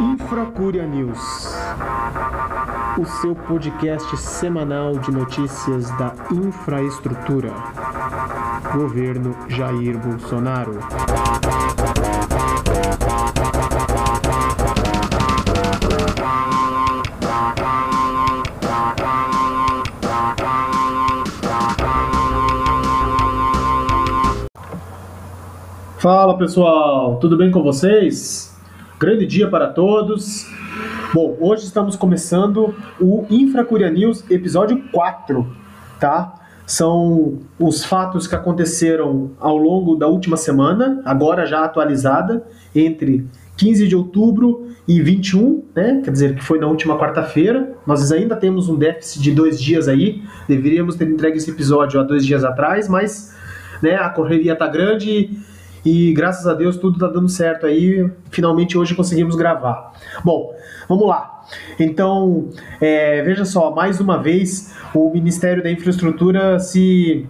Infracúria News, o seu podcast semanal de notícias da infraestrutura. Governo Jair Bolsonaro. Fala pessoal, tudo bem com vocês? Grande dia para todos. Bom, hoje estamos começando o Infracuria News episódio 4, tá? São os fatos que aconteceram ao longo da última semana, agora já atualizada, entre 15 de outubro e 21, né? Quer dizer, que foi na última quarta-feira. Nós ainda temos um déficit de dois dias aí. Deveríamos ter entregue esse episódio há dois dias atrás, mas né, a correria tá grande e graças a Deus tudo tá dando certo aí. Finalmente hoje conseguimos gravar. Bom, vamos lá. Então, é, veja só, mais uma vez o Ministério da Infraestrutura se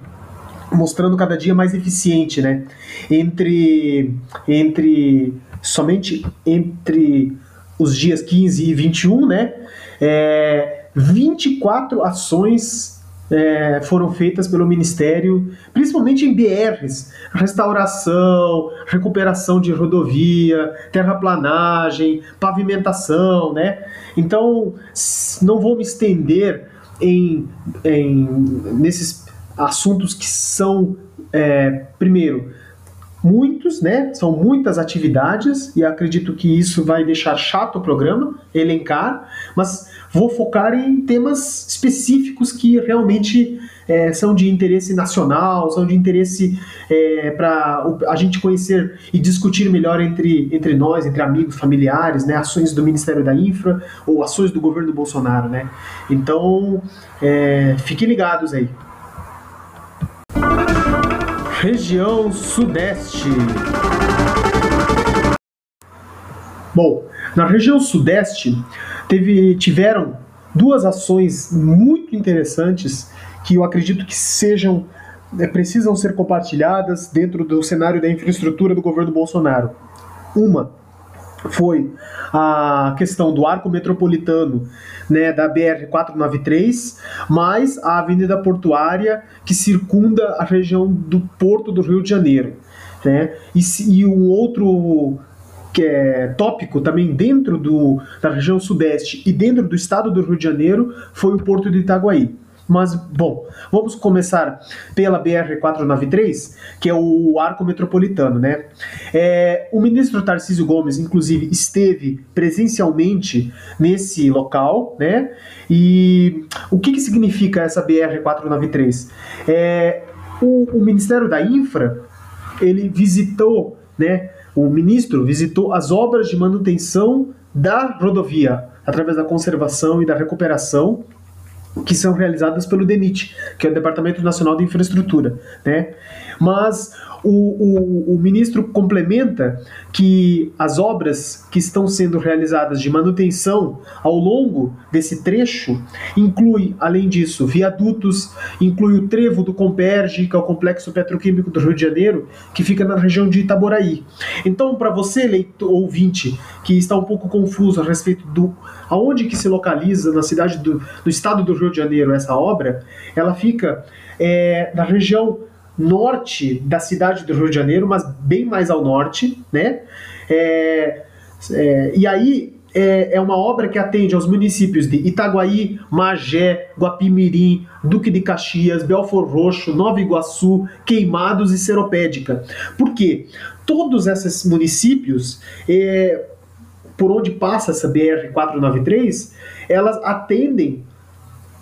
mostrando cada dia mais eficiente, né? Entre, entre somente entre os dias 15 e 21, né? É, 24 ações é, foram feitas pelo Ministério, principalmente em BRs, restauração, recuperação de rodovia, terraplanagem, pavimentação, né? Então, não vou me estender em, em nesses assuntos que são, é, primeiro, muitos, né? São muitas atividades e acredito que isso vai deixar chato o programa, elencar, mas vou focar em temas específicos que realmente é, são de interesse nacional, são de interesse é, para a gente conhecer e discutir melhor entre, entre nós, entre amigos, familiares, né? Ações do Ministério da Infra ou ações do governo Bolsonaro, né? Então, é, fiquem ligados aí região Sudeste. Bom, na região Sudeste teve, tiveram duas ações muito interessantes que eu acredito que sejam é, precisam ser compartilhadas dentro do cenário da infraestrutura do governo Bolsonaro. Uma foi a questão do arco metropolitano né, da BR-493, mais a Avenida Portuária que circunda a região do Porto do Rio de Janeiro. Né? E, e um outro que é tópico também dentro do, da região sudeste e dentro do estado do Rio de Janeiro foi o Porto de Itaguaí. Mas, bom, vamos começar pela BR-493, que é o arco metropolitano, né? É, o ministro Tarcísio Gomes, inclusive, esteve presencialmente nesse local, né? E o que, que significa essa BR-493? É, o, o Ministério da Infra, ele visitou, né? O ministro visitou as obras de manutenção da rodovia, através da conservação e da recuperação que são realizadas pelo DENIT, que é o Departamento Nacional de Infraestrutura, né? Mas o, o, o, ministro complementa que as obras que estão sendo realizadas de manutenção ao longo desse trecho inclui, além disso, viadutos, inclui o trevo do Comperge, que é o complexo petroquímico do Rio de Janeiro, que fica na região de Itaboraí. Então, para você, leitor, ouvinte, que está um pouco confuso a respeito do aonde que se localiza na cidade do, do estado do Rio de Janeiro essa obra, ela fica é, na região norte da cidade do Rio de Janeiro, mas bem mais ao norte, né? É, é, e aí é, é, uma obra que atende aos municípios de Itaguaí, Magé, Guapimirim, Duque de Caxias, Belfor Roxo, Nova Iguaçu, Queimados e Seropédica. Por quê? Todos esses municípios, é, por onde passa essa BR-493, elas atendem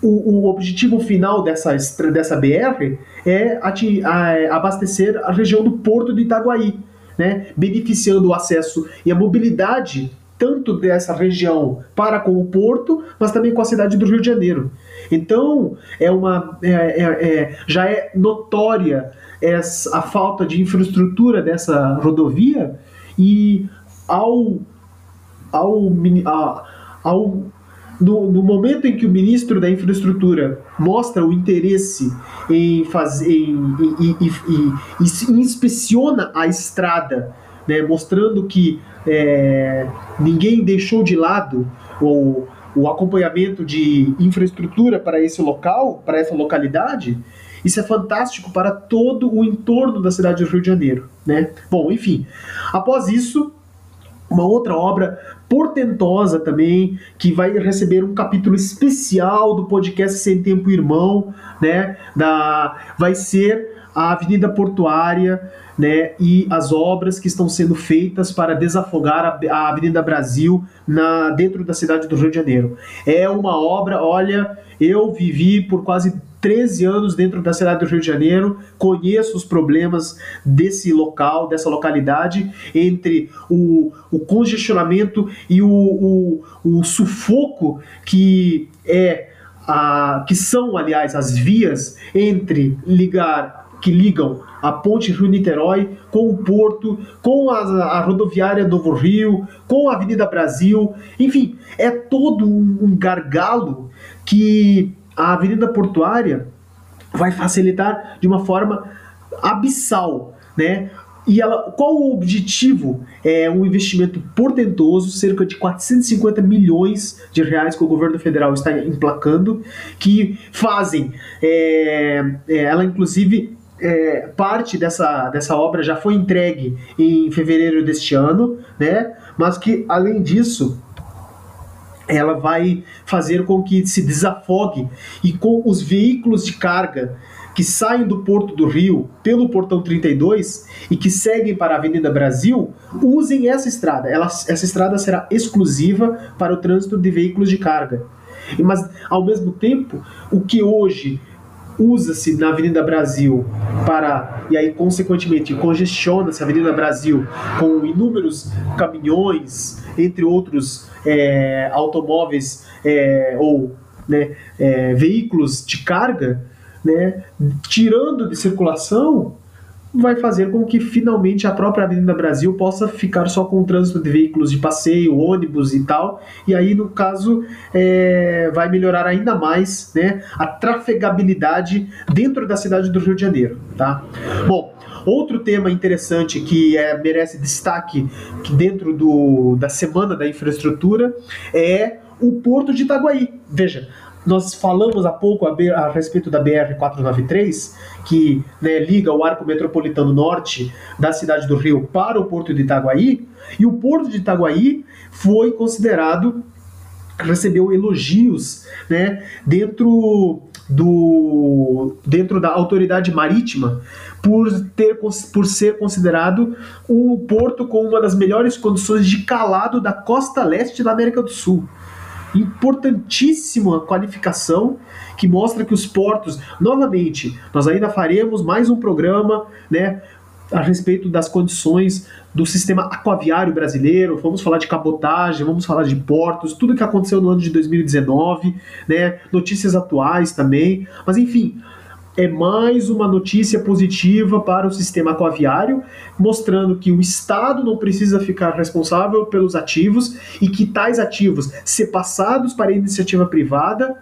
o, o, objetivo final dessa, dessa BR é abastecer a região do Porto de Itaguaí, né, beneficiando o acesso e a mobilidade tanto dessa região para com o Porto, mas também com a cidade do Rio de Janeiro. Então, é uma, é, é, é, já é notória essa, a falta de infraestrutura dessa rodovia e ao, ao, ao no, no, momento em que o ministro da Infraestrutura mostra o interesse em fazer, em, inspeciona a estrada, né, mostrando que é, ninguém deixou de lado o, o acompanhamento de infraestrutura para esse local, para essa localidade, isso é fantástico para todo o entorno da cidade do Rio de Janeiro, né? Bom, enfim, após isso, uma outra obra portentosa também, que vai receber um capítulo especial do podcast Sem Tempo Irmão, né? Da, vai ser a Avenida Portuária, né, e as obras que estão sendo feitas para desafogar a, a Avenida Brasil na, dentro da cidade do Rio de Janeiro. É uma obra, olha, eu vivi por quase 13 anos dentro da cidade do Rio de Janeiro, conheço os problemas desse local, dessa localidade, entre o, o congestionamento e o, o, o sufoco que é a, que são, aliás, as vias entre ligar que ligam a ponte Rio-Niterói com o porto, com a, a, rodoviária Novo Rio, com a Avenida Brasil, enfim, é todo um, um gargalo que a Avenida Portuária vai facilitar de uma forma abissal, né? E ela, qual o objetivo? É um investimento portentoso, cerca de 450 milhões de reais que o governo federal está emplacando, que fazem, é, é, ela inclusive é, parte dessa, dessa obra já foi entregue em fevereiro deste ano, né? Mas que além disso ela vai fazer com que se desafogue e com os veículos de carga que saem do Porto do Rio pelo Portão 32 e que seguem para a Avenida Brasil, usem essa estrada. Ela, essa estrada será exclusiva para o trânsito de veículos de carga. Mas, ao mesmo tempo, o que hoje usa-se na Avenida Brasil para, e aí consequentemente congestiona-se a Avenida Brasil com inúmeros caminhões, entre outros é, automóveis é, ou né, é, veículos de carga, né, tirando de circulação, vai fazer com que finalmente a própria Avenida Brasil possa ficar só com o trânsito de veículos de passeio, ônibus e tal, e aí no caso é, vai melhorar ainda mais né, a trafegabilidade dentro da cidade do Rio de Janeiro. Tá? Bom, Outro tema interessante que é, merece destaque que dentro do, da Semana da Infraestrutura é o Porto de Itaguaí. Veja, nós falamos há pouco a, a respeito da BR-493, que né, liga o arco metropolitano norte da cidade do Rio para o Porto de Itaguaí, e o Porto de Itaguaí foi considerado recebeu elogios né, dentro do dentro da autoridade marítima por ter por ser considerado o porto com uma das melhores condições de calado da costa leste da América do Sul. Importantíssima qualificação que mostra que os portos, novamente, nós ainda faremos mais um programa, né, a respeito das condições do sistema aquaviário brasileiro, vamos falar de cabotagem, vamos falar de portos, tudo que aconteceu no ano de 2019, né, notícias atuais também, mas enfim, é mais uma notícia positiva para o sistema aquaviário, mostrando que o Estado não precisa ficar responsável pelos ativos e que tais ativos, se passados para a iniciativa privada,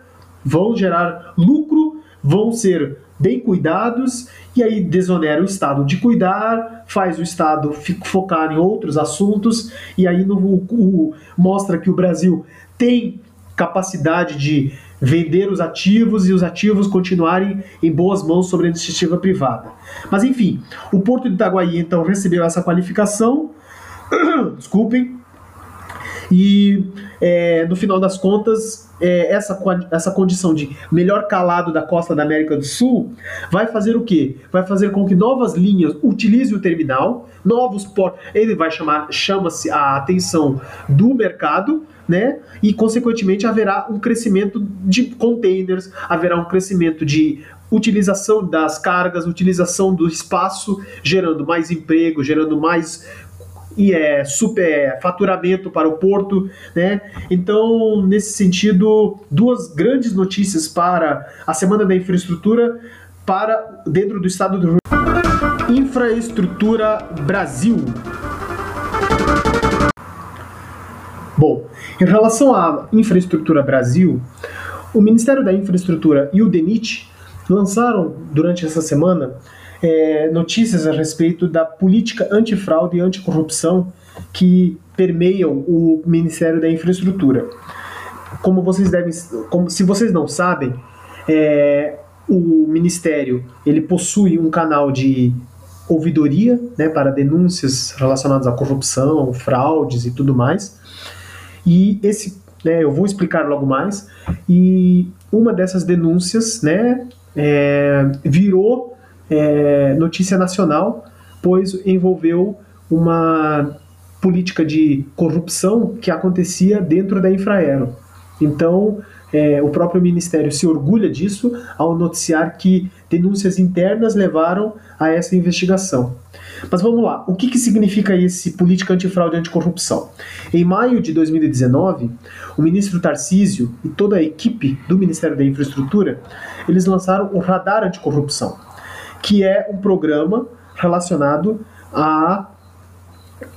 vão gerar lucro, vão ser bem cuidados e aí desonera o Estado de cuidar, faz o Estado focar em outros assuntos e aí no, o, o, mostra que o Brasil tem capacidade de vender os ativos e os ativos continuarem em boas mãos sobre a iniciativa privada. Mas enfim, o Porto de Itaguaí então recebeu essa qualificação, desculpem, e é, no final das contas, é, essa, essa condição de melhor calado da costa da América do Sul vai fazer o quê? Vai fazer com que novas linhas utilizem o terminal, novos portos. Ele vai chamar, chama-se a atenção do mercado, né? E consequentemente haverá um crescimento de containers, haverá um crescimento de utilização das cargas, utilização do espaço, gerando mais emprego, gerando mais e é super faturamento para o porto, né? Então, nesse sentido, duas grandes notícias para a Semana da Infraestrutura para dentro do estado do Rio. Infraestrutura Brasil. Bom, em relação à infraestrutura Brasil, o Ministério da Infraestrutura e o DENIT lançaram durante essa semana é, notícias a respeito da política antifraude e anticorrupção que permeiam o Ministério da Infraestrutura. Como vocês devem, como, se vocês não sabem, é, o Ministério ele possui um canal de ouvidoria né, para denúncias relacionadas à corrupção, fraudes e tudo mais. E esse, né, eu vou explicar logo mais. E uma dessas denúncias, né, é, virou é, notícia nacional, pois envolveu uma política de corrupção que acontecia dentro da Infraero. Então, é, o próprio Ministério se orgulha disso ao noticiar que denúncias internas levaram a essa investigação. Mas vamos lá, o que, que significa esse política antifraude e anticorrupção? Em maio de 2019, o ministro Tarcísio e toda a equipe do Ministério da Infraestrutura, eles lançaram o Radar Anticorrupção, que é um programa relacionado a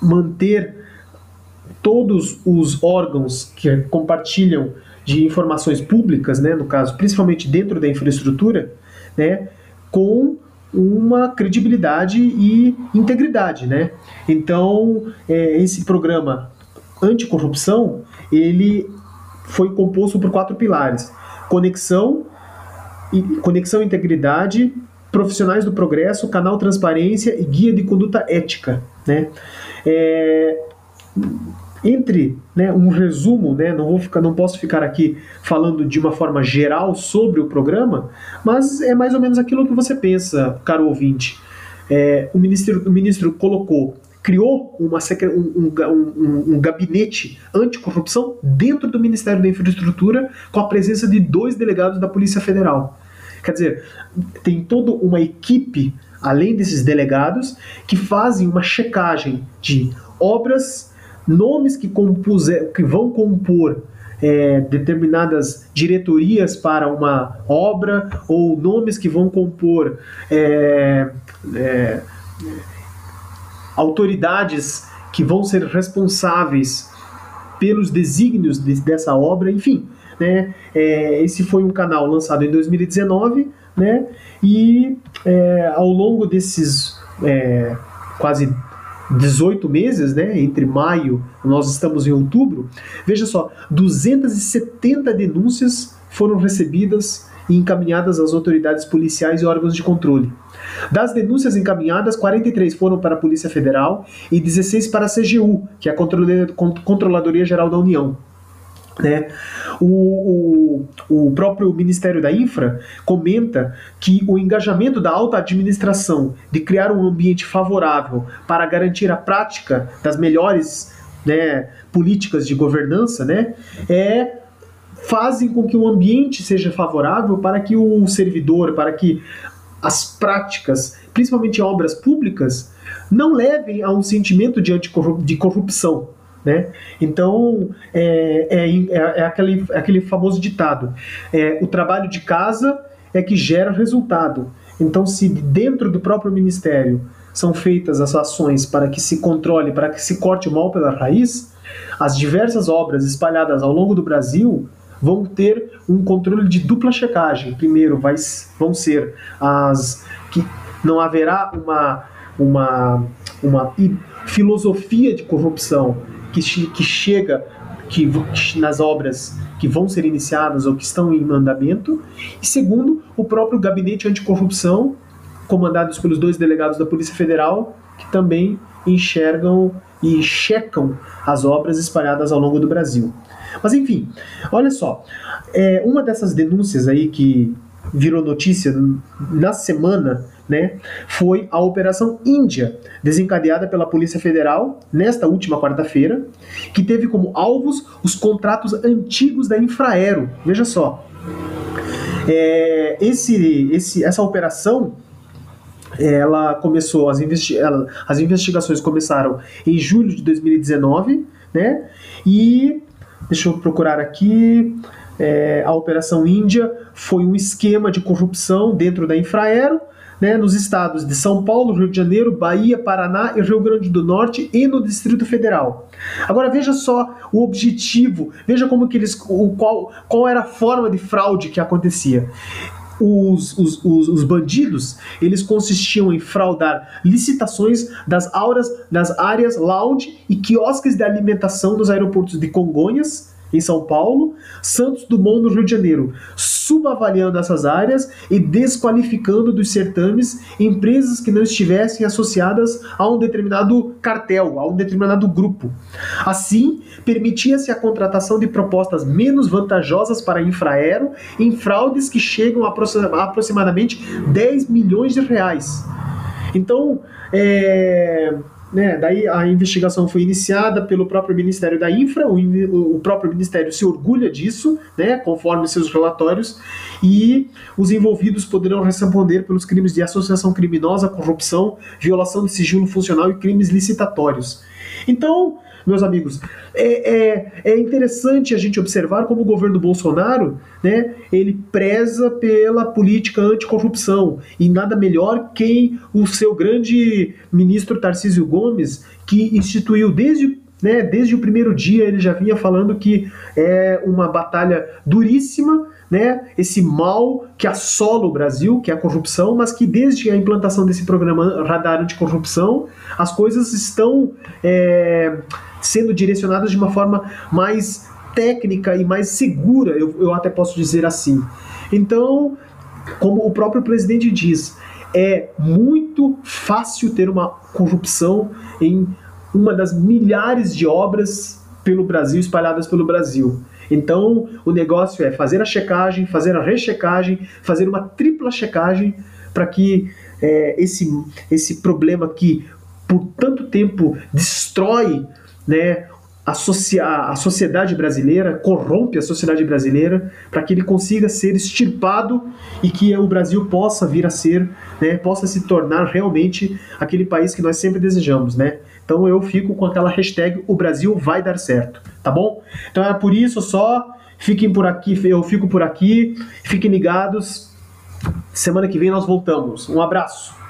manter todos os órgãos que compartilham de informações públicas, né, no caso, principalmente dentro da infraestrutura, né, com uma credibilidade e integridade, né? Então, é, esse programa anticorrupção, ele foi composto por quatro pilares: conexão, conexão integridade, profissionais do progresso, canal transparência e guia de conduta ética, né? É, entre né, um resumo, né, não, vou ficar, não posso ficar aqui falando de uma forma geral sobre o programa, mas é mais ou menos aquilo que você pensa, caro ouvinte. É, o, ministro, o ministro colocou, criou uma, um, um, um gabinete anticorrupção dentro do Ministério da Infraestrutura com a presença de dois delegados da Polícia Federal. Quer dizer, tem toda uma equipe, além desses delegados, que fazem uma checagem de obras nomes que, compuser, que vão compor é, determinadas diretorias para uma obra ou nomes que vão compor é, é, autoridades que vão ser responsáveis pelos desígnios de, dessa obra, enfim. Né, é, esse foi um canal lançado em 2019 né, e é, ao longo desses é, quase 18 meses, né, entre maio, nós estamos em outubro, veja só, 270 denúncias foram recebidas e encaminhadas às autoridades policiais e órgãos de controle. Das denúncias encaminhadas, 43 foram para a Polícia Federal e 16 para a CGU, que é a Controladoria Geral da União. Né? O, o, o, próprio Ministério da Infra comenta que o engajamento da alta administração de criar um ambiente favorável para garantir a prática das melhores né, políticas de governança né, é fazem com que o ambiente seja favorável para que o servidor, para que as práticas, principalmente obras públicas, não levem a um sentimento de, de corrupção né? Então, é, é, é, é, aquele, é aquele famoso ditado: é, o trabalho de casa é que gera resultado. Então, se dentro do próprio ministério são feitas as ações para que se controle, para que se corte o mal pela raiz, as diversas obras espalhadas ao longo do Brasil vão ter um controle de dupla checagem. Primeiro, vai, vão ser as que não haverá uma, uma, uma filosofia de corrupção que, que chega que, nas obras que vão ser iniciadas ou que estão em andamento, e segundo, o próprio gabinete anticorrupção, comandados pelos dois delegados da Polícia Federal, que também enxergam e checam as obras espalhadas ao longo do Brasil. Mas enfim, olha só, é, uma dessas denúncias aí que virou notícia na semana né, foi a Operação Índia, desencadeada pela Polícia Federal nesta última quarta-feira, que teve como alvos os contratos antigos da Infraero. Veja só. É, esse, esse, essa operação ela começou, as, investi ela, as investigações começaram em julho de 2019, né? E deixa eu procurar aqui. É, a Operação Índia foi um esquema de corrupção dentro da Infraero né, nos estados de São Paulo, Rio de Janeiro, Bahia, Paraná e Rio Grande do Norte e no Distrito Federal. Agora veja só o objetivo, veja como que eles, o, qual, qual era a forma de fraude que acontecia. Os, os, os, os, bandidos eles consistiam em fraudar licitações das auras das áreas lounge e quiosques de alimentação dos aeroportos de Congonhas, em São Paulo, Santos Dumont no Rio de Janeiro, subavaliando essas áreas e desqualificando dos certames empresas que não estivessem associadas a um determinado cartel, a um determinado grupo. Assim, permitia-se a contratação de propostas menos vantajosas para a Infraero em fraudes que chegam a aproximadamente 10 milhões de reais. Então, é, né, daí a investigação foi iniciada pelo próprio Ministério da Infra, o, o próprio Ministério se orgulha disso, né, conforme seus relatórios, e os envolvidos poderão responder pelos crimes de associação criminosa, corrupção, violação de sigilo funcional e crimes licitatórios. Então, meus amigos, é, é, é, interessante a gente observar como o governo Bolsonaro, né, ele preza pela política anticorrupção. E nada melhor quem o seu grande ministro Tarcísio Gomes, que instituiu desde né, desde o primeiro dia ele já vinha falando que é uma batalha duríssima né, esse mal que assola o Brasil, que é a corrupção, mas que desde a implantação desse programa Radar Anticorrupção, as coisas estão é, sendo direcionadas de uma forma mais técnica e mais segura, eu, eu até posso dizer assim. Então, como o próprio presidente diz, é muito fácil ter uma corrupção em uma das milhares de obras pelo Brasil, espalhadas pelo Brasil. Então, o negócio é fazer a checagem, fazer a rechecagem, fazer uma tripla checagem para que é, esse, esse problema que por tanto tempo destrói né, a, a sociedade brasileira, corrompe a sociedade brasileira, para que ele consiga ser extirpado e que o Brasil possa vir a ser, né, possa se tornar realmente aquele país que nós sempre desejamos, né? Então eu fico com aquela hashtag o Brasil vai dar certo, tá bom? Então é por isso só, fiquem por aqui, eu fico por aqui, fiquem ligados. Semana que vem nós voltamos. Um abraço.